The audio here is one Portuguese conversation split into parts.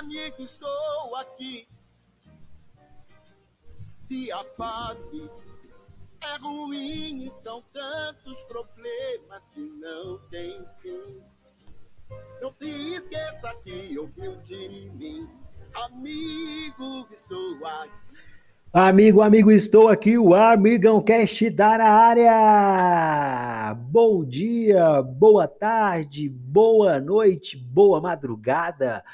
amigo, estou aqui. Se a fase é ruim são tantos problemas que não tem fim. Não se esqueça que ouviu de mim, amigo, estou aqui. Amigo, amigo, estou aqui, o Amigão Cast da na área. Bom dia, boa tarde, boa noite, boa madrugada.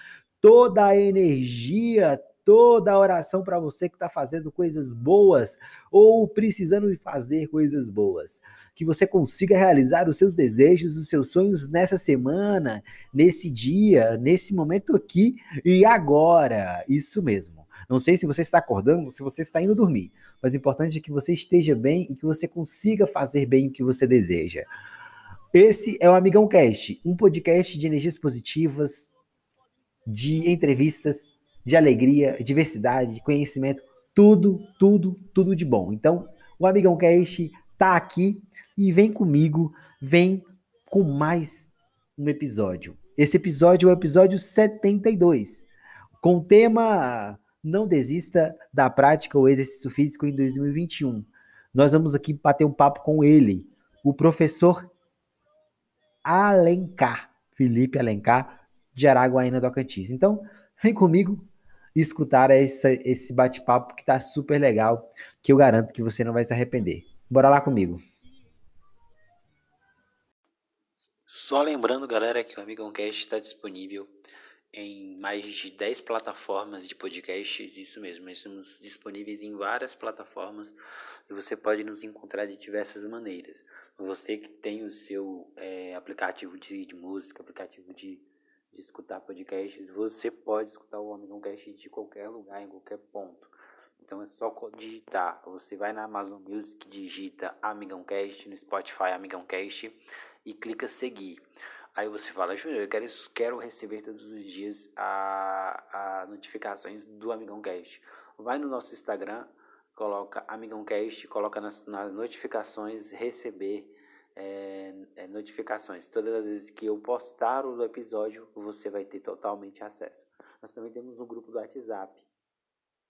Toda a energia, toda a oração para você que está fazendo coisas boas ou precisando de fazer coisas boas. Que você consiga realizar os seus desejos, os seus sonhos nessa semana, nesse dia, nesse momento aqui e agora. Isso mesmo. Não sei se você está acordando, se você está indo dormir, mas o importante é que você esteja bem e que você consiga fazer bem o que você deseja. Esse é o Amigão Cast, um podcast de energias positivas, de entrevistas, de alegria, diversidade, conhecimento, tudo, tudo, tudo de bom. Então, o Amigão Cast tá aqui e vem comigo, vem com mais um episódio. Esse episódio é o episódio 72, com o tema não desista da prática ou exercício físico em 2021. Nós vamos aqui bater um papo com ele, o professor Alencar, Felipe Alencar, de Araguaína do Tocantins. Então, vem comigo escutar esse, bate-papo que tá super legal, que eu garanto que você não vai se arrepender. Bora lá comigo. Só lembrando, galera, que o Amigão Cast está disponível em mais de 10 plataformas de podcasts, isso mesmo, estamos disponíveis em várias plataformas e você pode nos encontrar de diversas maneiras. Você que tem o seu é, aplicativo de, de, música, aplicativo de, de escutar podcasts, você pode escutar o Amigão Cast de qualquer lugar, em qualquer ponto. Então é só digitar. Você vai na Amazon Music, digita Amigão Cast, no Spotify Amigão Cast e clica seguir. Aí você fala, Júnior, eu quero, quero receber todos os dias a, a notificações do Amigão Cast. Vai no nosso Instagram, coloca Amigão Cast, coloca nas, nas notificações, receber é, é, notificações. Todas as vezes que eu postar o episódio, você vai ter totalmente acesso. Nós também temos um grupo do WhatsApp.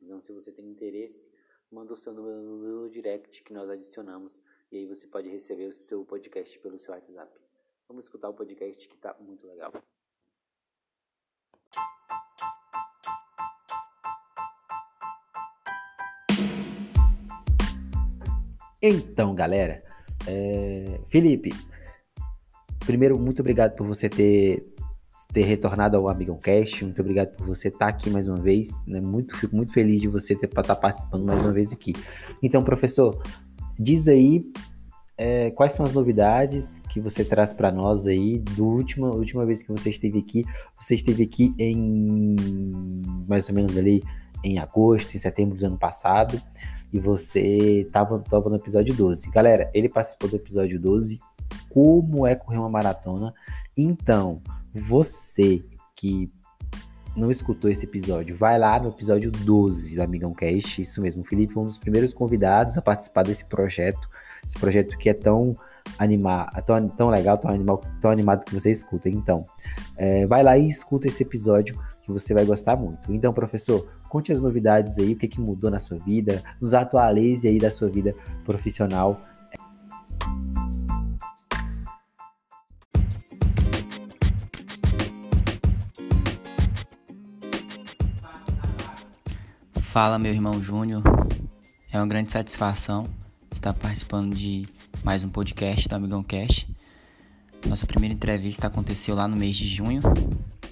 Então, se você tem interesse, manda o seu número no direct que nós adicionamos. E aí você pode receber o seu podcast pelo seu WhatsApp. Vamos escutar o podcast que tá muito legal. Então, galera, é... Felipe, primeiro, muito obrigado por você ter, ter retornado ao Amigão Cast, muito obrigado por você estar aqui mais uma vez, né? muito, fico muito feliz de você ter, estar participando mais uma vez aqui. Então, professor, diz aí é, quais são as novidades que você traz para nós aí do última última vez que você esteve aqui? Você esteve aqui em mais ou menos ali em agosto, em setembro do ano passado, e você estava no episódio 12. Galera, ele participou do episódio 12, como é correr uma maratona. Então, você que não escutou esse episódio, vai lá no episódio 12 do Amigão Cast, isso mesmo, o Felipe foi um dos primeiros convidados a participar desse projeto esse projeto que é tão animar, tão, tão legal, tão, animal, tão animado que você escuta. Então, é, vai lá e escuta esse episódio que você vai gostar muito. Então, professor, conte as novidades aí, o que, que mudou na sua vida, nos atualize aí da sua vida profissional. Fala, meu irmão Júnior. É uma grande satisfação estar participando de mais um podcast do Amigão Cast. Nossa primeira entrevista aconteceu lá no mês de junho.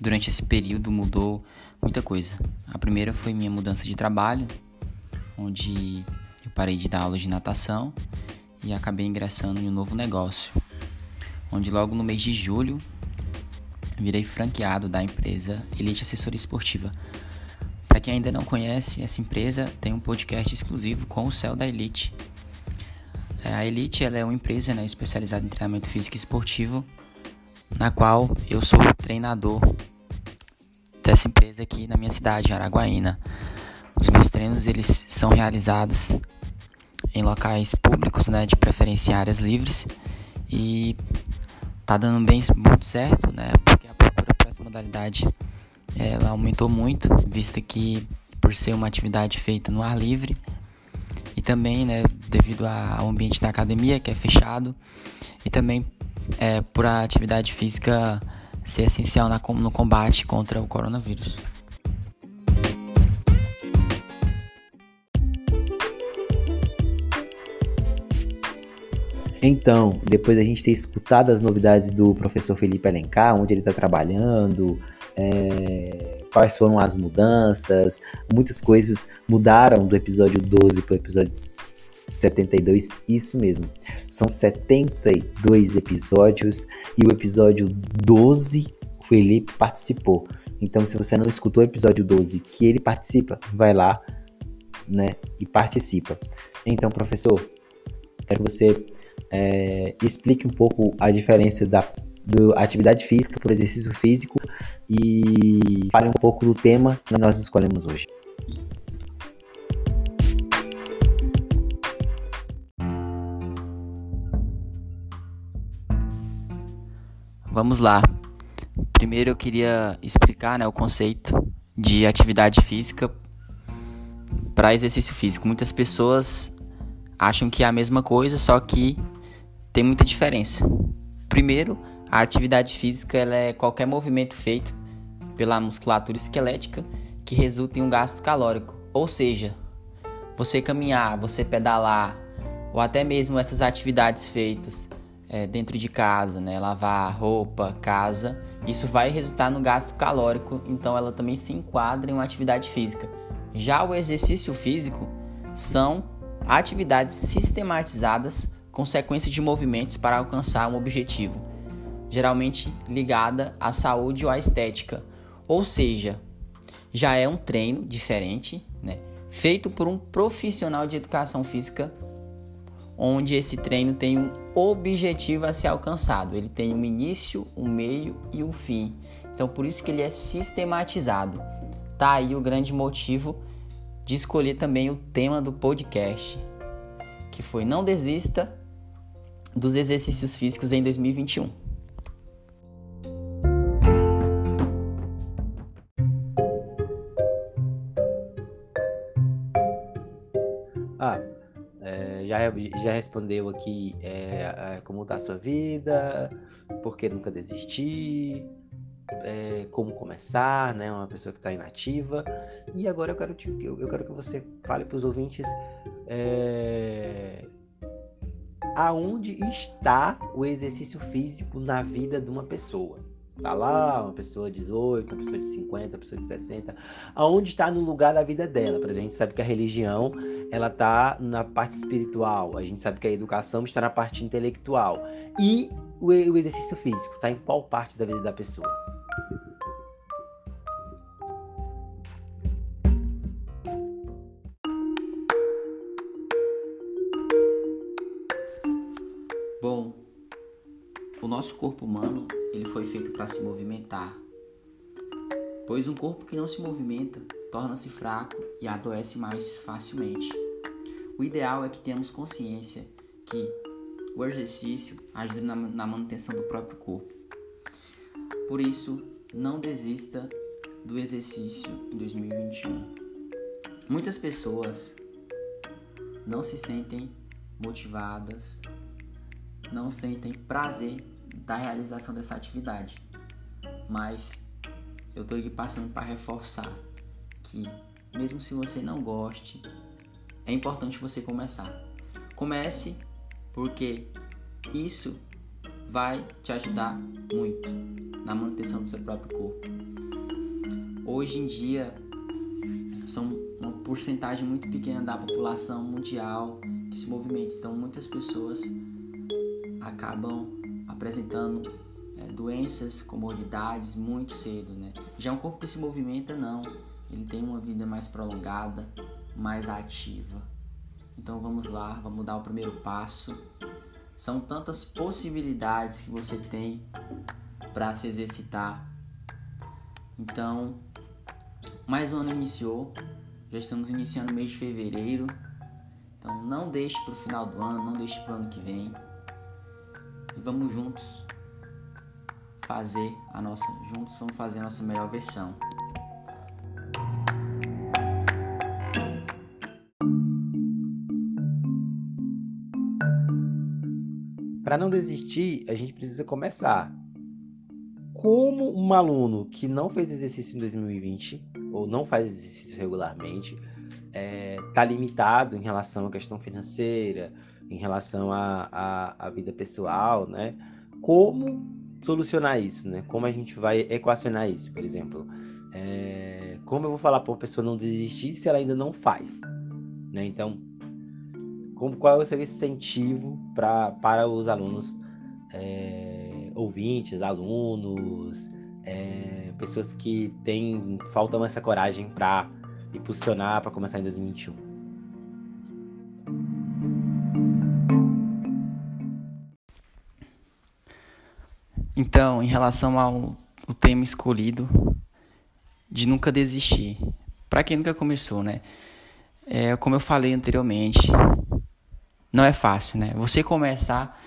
Durante esse período mudou muita coisa. A primeira foi minha mudança de trabalho, onde eu parei de dar aula de natação e acabei ingressando em um novo negócio, onde logo no mês de julho virei franqueado da empresa Elite Assessoria Esportiva. Para quem ainda não conhece, essa empresa tem um podcast exclusivo com o Céu da Elite, é, a Elite ela é uma empresa né, especializada em treinamento físico e esportivo, na qual eu sou treinador dessa empresa aqui na minha cidade, Araguaína. Os meus treinos eles são realizados em locais públicos, né, de preferência áreas livres e tá dando bem muito certo, né, porque a procura para essa modalidade ela aumentou muito, visto que por ser uma atividade feita no ar livre e também, né, devido ao ambiente da academia que é fechado e também é, por a atividade física ser essencial no combate contra o coronavírus. Então, depois a gente ter escutado as novidades do professor Felipe Alencar, onde ele está trabalhando, é, quais foram as mudanças, muitas coisas mudaram do episódio 12 para o episódio 72, isso mesmo. São 72 episódios e o episódio 12 o Felipe participou. Então, se você não escutou o episódio 12 que ele participa, vai lá, né, e participa. Então, professor, quero que você é, explique um pouco a diferença da do atividade física por exercício físico e fale um pouco do tema que nós escolhemos hoje. Vamos lá. Primeiro eu queria explicar né, o conceito de atividade física para exercício físico. Muitas pessoas acham que é a mesma coisa, só que tem muita diferença. Primeiro, a atividade física é qualquer movimento feito pela musculatura esquelética que resulta em um gasto calórico. Ou seja, você caminhar, você pedalar, ou até mesmo essas atividades feitas é, dentro de casa, né? lavar roupa, casa, isso vai resultar no gasto calórico, então ela também se enquadra em uma atividade física. Já o exercício físico são atividades sistematizadas com sequência de movimentos para alcançar um objetivo, geralmente ligada à saúde ou à estética. Ou seja, já é um treino diferente, né? feito por um profissional de educação física, onde esse treino tem um objetivo a ser alcançado. Ele tem um início, um meio e um fim. Então, por isso que ele é sistematizado. Tá aí o grande motivo de escolher também o tema do podcast, que foi não desista dos exercícios físicos em 2021. Já, já respondeu aqui é, como está a sua vida, por que nunca desistir, é, como começar, né? Uma pessoa que está inativa. E agora eu quero, te, eu, eu quero que você fale para os ouvintes é, aonde está o exercício físico na vida de uma pessoa. Tá lá, uma pessoa de 18, uma pessoa de 50, uma pessoa de 60. Aonde está no lugar da vida dela? Por exemplo, a gente sabe que a religião, ela tá na parte espiritual. A gente sabe que a educação está na parte intelectual. E o, o exercício físico está em qual parte da vida da pessoa? Nosso corpo humano ele foi feito para se movimentar, pois um corpo que não se movimenta torna-se fraco e adoece mais facilmente. O ideal é que tenhamos consciência que o exercício ajuda na, na manutenção do próprio corpo. Por isso, não desista do exercício em 2021. Muitas pessoas não se sentem motivadas, não sentem prazer da realização dessa atividade. Mas eu estou aqui passando para reforçar que, mesmo se você não goste, é importante você começar. Comece porque isso vai te ajudar muito na manutenção do seu próprio corpo. Hoje em dia, são uma porcentagem muito pequena da população mundial que se movimenta, então muitas pessoas acabam apresentando é, doenças, comodidades muito cedo, né? Já um corpo que se movimenta, não. Ele tem uma vida mais prolongada, mais ativa. Então vamos lá, vamos dar o primeiro passo. São tantas possibilidades que você tem para se exercitar. Então, mais um ano iniciou, já estamos iniciando o mês de fevereiro. Então não deixe para o final do ano, não deixe para o ano que vem e vamos juntos fazer a nossa juntos vamos fazer a nossa melhor versão. Para não desistir, a gente precisa começar. Como um aluno que não fez exercício em 2020 ou não faz exercício regularmente está é, limitado em relação à questão financeira, em relação à, vida pessoal, né? Como solucionar isso, né? Como a gente vai equacionar isso, por exemplo? É, como eu vou falar para a pessoa não desistir se ela ainda não faz, né? Então, como, qual é o seu incentivo pra, para os alunos, é, ouvintes, alunos, é, pessoas que têm, faltam essa coragem para impulsionar para começar em 2021? Então, em relação ao tema escolhido, de nunca desistir. Para quem nunca começou, né? É, como eu falei anteriormente, não é fácil, né? Você começar,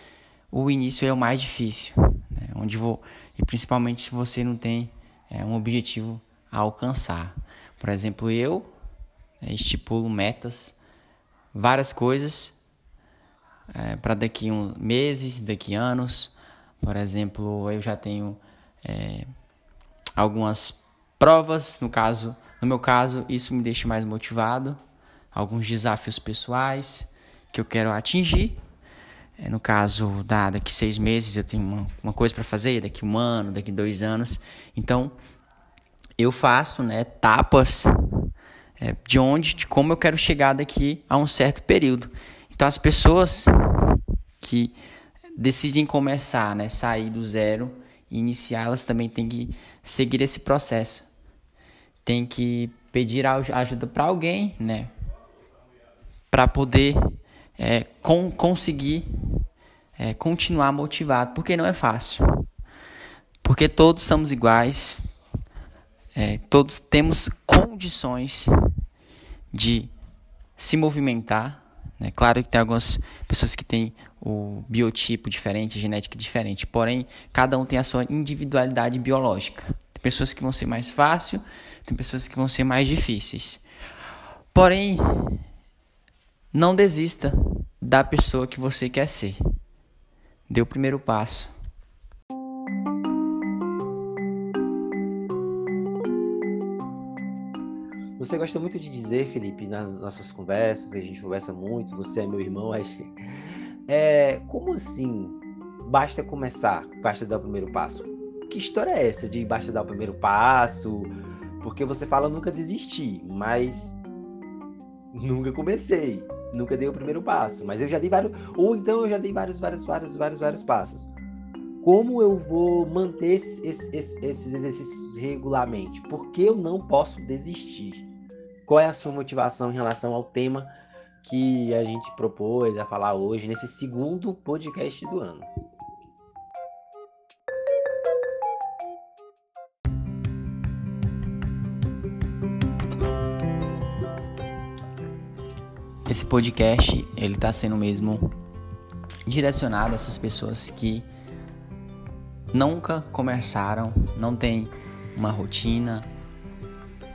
o início é o mais difícil, né? onde vou e principalmente se você não tem é, um objetivo a alcançar. Por exemplo, eu é, estipulo metas, várias coisas é, para daqui uns meses, daqui anos. Por exemplo, eu já tenho é, algumas provas, no caso, no meu caso, isso me deixa mais motivado. Alguns desafios pessoais que eu quero atingir. É, no caso, da, daqui seis meses eu tenho uma, uma coisa para fazer, daqui um ano, daqui dois anos. Então, eu faço né, etapas é, de onde, de como eu quero chegar daqui a um certo período. Então, as pessoas que decidem começar, né, sair do zero e iniciar, elas também têm que seguir esse processo. Tem que pedir ajuda para alguém, né, para poder é, conseguir é, continuar motivado, porque não é fácil. Porque todos somos iguais, é, todos temos condições de se movimentar. Né? Claro que tem algumas pessoas que têm o biotipo diferente, genética diferente, porém, cada um tem a sua individualidade biológica. Tem pessoas que vão ser mais fácil, tem pessoas que vão ser mais difíceis. Porém, não desista da pessoa que você quer ser. Dê o primeiro passo. Você gosta muito de dizer, Felipe, nas nossas conversas, a gente conversa muito, você é meu irmão, é, como assim? Basta começar, basta dar o primeiro passo. Que história é essa de basta dar o primeiro passo? Porque você fala nunca desistir, mas nunca comecei nunca dei o primeiro passo, mas eu já dei vários, ou então eu já dei vários, vários, vários, vários, vários passos. Como eu vou manter esses, esses, esses exercícios regularmente? Por que eu não posso desistir? Qual é a sua motivação em relação ao tema que a gente propôs a falar hoje nesse segundo podcast do ano? esse podcast ele está sendo mesmo direcionado a essas pessoas que nunca começaram, não tem uma rotina,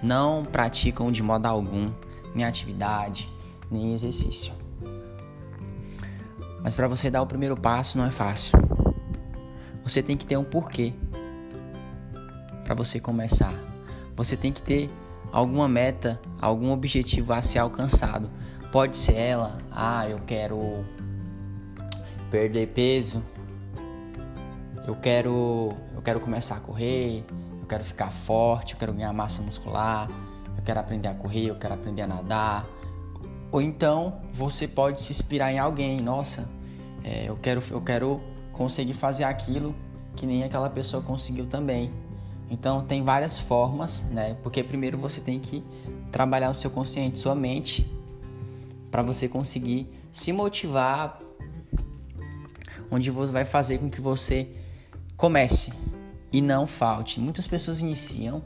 não praticam de modo algum nem atividade, nem exercício. Mas para você dar o primeiro passo não é fácil. Você tem que ter um porquê para você começar. Você tem que ter alguma meta, algum objetivo a ser alcançado Pode ser ela, ah, eu quero perder peso, eu quero, eu quero começar a correr, eu quero ficar forte, eu quero ganhar massa muscular, eu quero aprender a correr, eu quero aprender a nadar. Ou então você pode se inspirar em alguém, nossa, é, eu quero, eu quero conseguir fazer aquilo que nem aquela pessoa conseguiu também. Então tem várias formas, né? Porque primeiro você tem que trabalhar o seu consciente, sua mente, para você conseguir se motivar, onde você vai fazer com que você comece e não falte. Muitas pessoas iniciam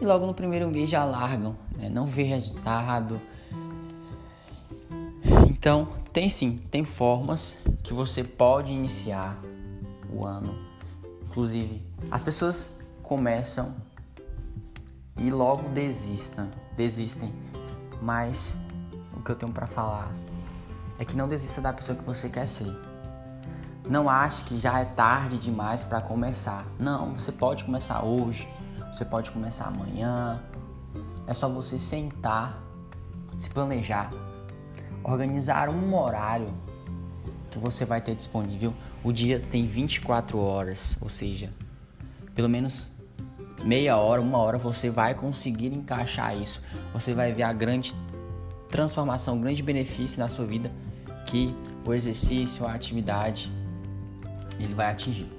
e logo no primeiro mês já largam, né? não vê resultado. Então, tem sim, tem formas que você pode iniciar o ano. Inclusive, as pessoas começam e logo desistam, desistem. Mas o que eu tenho para falar é que não desista da pessoa que você quer ser. não ache que já é tarde demais para começar. Não, você pode começar hoje, você pode começar amanhã. É só você sentar, se planejar, organizar um horário que você vai ter disponível. O dia tem 24 horas, ou seja, pelo menos meia hora, uma hora você vai conseguir encaixar isso. Você vai ver a grande transformação, o grande benefício na sua vida que o exercício, a atividade ele vai atingir.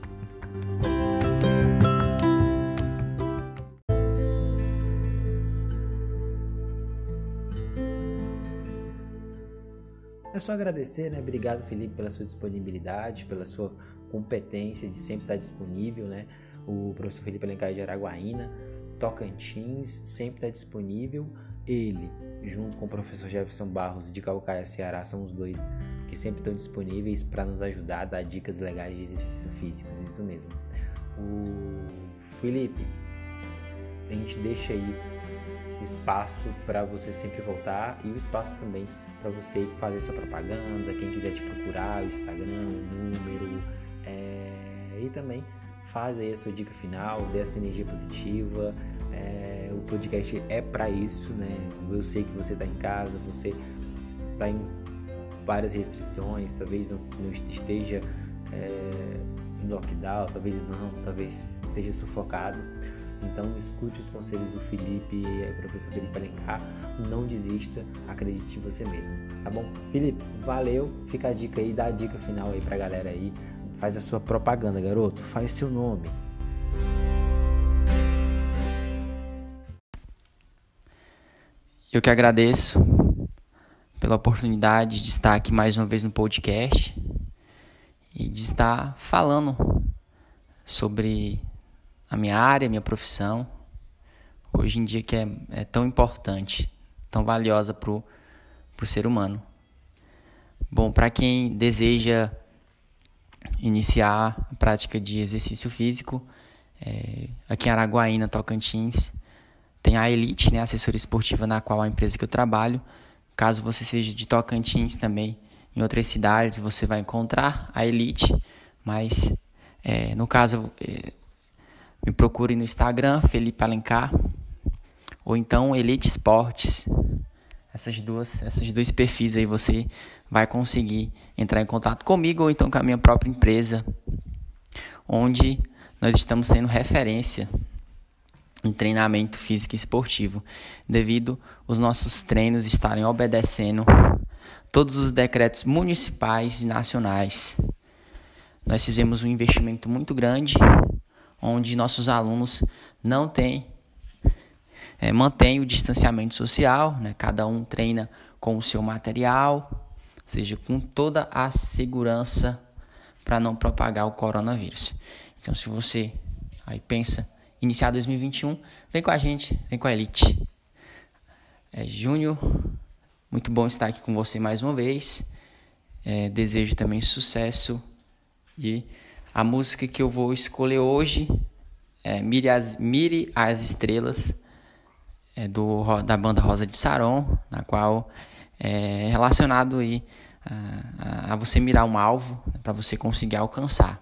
Só agradecer, né? Obrigado, Felipe, pela sua disponibilidade, pela sua competência de sempre estar disponível, né? O professor Felipe Alencar de Araguaína, Tocantins, sempre está disponível. Ele, junto com o professor Jefferson Barros de Calcaia, Ceará, são os dois que sempre estão disponíveis para nos ajudar a dar dicas legais de exercício físico, isso mesmo. O Felipe, a gente deixa aí espaço para você sempre voltar e o espaço também para você fazer sua propaganda, quem quiser te procurar, o Instagram, o número, é... e também faz aí a sua dica final, dê a sua energia positiva. É... o podcast é para isso, né? Eu sei que você está em casa, você está em várias restrições, talvez não, não esteja é, em lockdown, talvez não, talvez esteja sufocado. Então escute os conselhos do Felipe, professor Felipe Alencar, não desista, acredite em você mesmo, tá bom? Felipe, valeu, fica a dica aí, dá a dica final aí pra galera aí, faz a sua propaganda, garoto, faz seu nome. Eu que agradeço pela oportunidade de estar aqui mais uma vez no podcast e de estar falando sobre a minha área, a minha profissão, hoje em dia que é, é tão importante, tão valiosa para o ser humano. Bom, para quem deseja iniciar a prática de exercício físico, é, aqui em Araguaína, Tocantins, tem a Elite, né, a assessoria esportiva na qual a empresa que eu trabalho Caso você seja de Tocantins também, em outras cidades você vai encontrar a Elite, mas é, no caso é, me procure no Instagram, Felipe Alencar, ou então Elite Esportes. Essas duas, esses dois perfis aí você vai conseguir entrar em contato comigo ou então com a minha própria empresa, onde nós estamos sendo referência em treinamento físico e esportivo, devido os nossos treinos estarem obedecendo todos os decretos municipais e nacionais. Nós fizemos um investimento muito grande, onde nossos alunos não têm, é, mantêm o distanciamento social, né? cada um treina com o seu material, seja, com toda a segurança para não propagar o coronavírus. Então, se você aí pensa iniciar 2021, vem com a gente, vem com a Elite. É, Júnior, muito bom estar aqui com você mais uma vez. É, desejo também sucesso. E a música que eu vou escolher hoje é Mire as, Mire as Estrelas, é do, da banda Rosa de Saron, na qual é relacionado aí a, a, você mirar um alvo para você conseguir alcançar.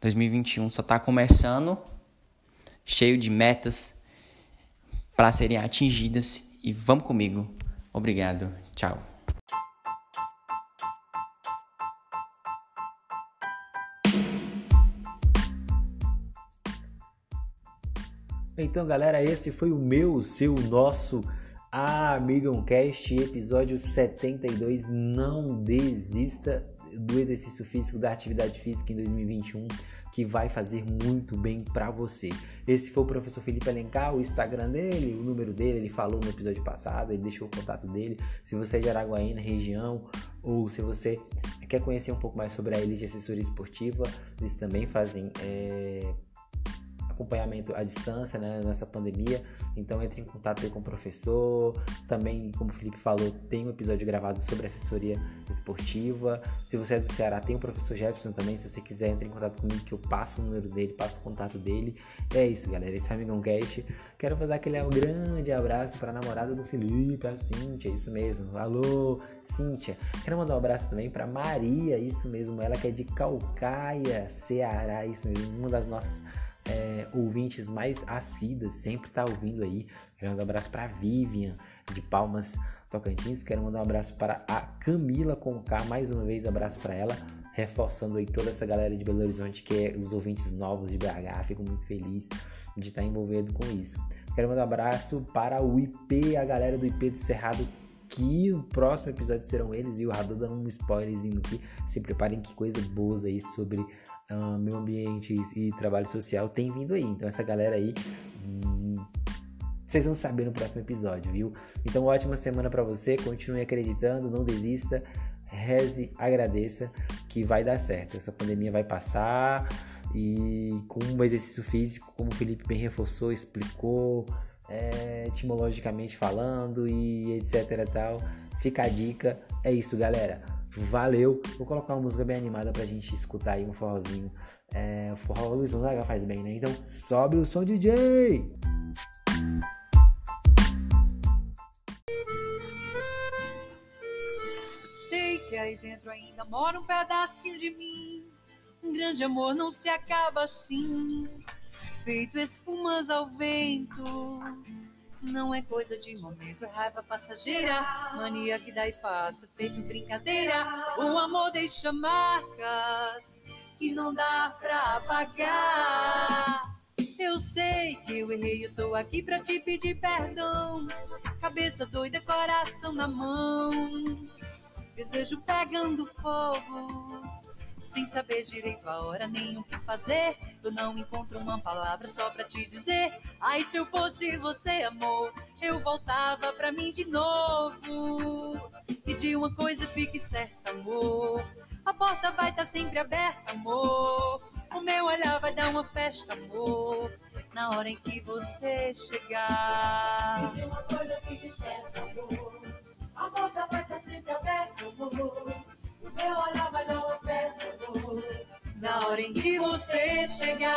2021 só está começando cheio de metas para serem atingidas e vamos comigo. Obrigado. Tchau. Então, galera, esse foi o meu, o seu, o nosso Amigão Cast, episódio 72. Não desista do exercício físico, da atividade física em 2021 que vai fazer muito bem para você. Esse foi o professor Felipe Alencar, o Instagram dele, o número dele, ele falou no episódio passado, ele deixou o contato dele. Se você é de Araguaína, região, ou se você quer conhecer um pouco mais sobre a Elite Assessoria Esportiva, eles também fazem é, acompanhamento à distância né, nessa pandemia. Então entre em contato com o professor. Também, como o Felipe falou, tem um episódio gravado sobre assessoria esportiva. Se você é do Ceará, tem o professor Jefferson também. Se você quiser, entre em contato comigo que eu passo o número dele, passo o contato dele. É isso, galera. Esse é o Amigão Cast. Quero dar aquele grande abraço para a namorada do Felipe, a Cíntia, isso mesmo. Alô, Cíntia. Quero mandar um abraço também para Maria, isso mesmo. Ela que é de Calcaia, Ceará, isso mesmo. Uma das nossas é, ouvintes mais assíduas, sempre tá ouvindo aí. Quero mandar um abraço para Vivian, de Palmas, Tocantins. Quero mandar um abraço para a Camila Conká, mais uma vez abraço para ela, reforçando aí toda essa galera de Belo Horizonte, que é os ouvintes novos de BH. Fico muito feliz de estar envolvido com isso. Quero mandar um abraço para o IP, a galera do IP do Cerrado que o próximo episódio serão eles e o Radu dando um spoilerzinho aqui. Se preparem que coisa boas aí sobre uh, meio ambiente e, trabalho social tem vindo aí. Então essa galera aí hum, vocês vão saber no próximo episódio, viu? Então ótima semana para você, continue acreditando, não desista, reze, agradeça que vai dar certo. Essa pandemia vai passar e com um exercício físico, como o Felipe bem reforçou, explicou, é, etimologicamente falando e etc tal. Fica a dica. É isso, galera. Valeu. Vou colocar uma música bem animada pra gente escutar aí um forrozinho. É, o forró Luiz Gonzaga faz bem, né? Então sobe o som, DJ! Sei que aí dentro ainda mora um pedacinho de mim. Um grande amor não se acaba assim feito espumas ao vento. Não é coisa de momento, é raiva passageira, mania que dá e passa, feito brincadeira. O amor deixa marcas que não dá pra apagar. Eu sei que eu errei, eu tô aqui pra te pedir perdão. Cabeça doida, coração na mão, desejo pegando fogo sem saber direito a hora nem o que fazer. Eu não encontro uma palavra só pra te dizer. Ai, se eu fosse você, amor, eu voltava pra mim de novo. E de uma coisa fique certa, amor. A porta vai estar tá sempre aberta, amor. O meu olhar vai dar uma festa, amor. Na hora em que você chegar. E de uma coisa fique certa, amor. A porta vai estar tá sempre aberta, amor eu olhava no festador na hora em que você chegar.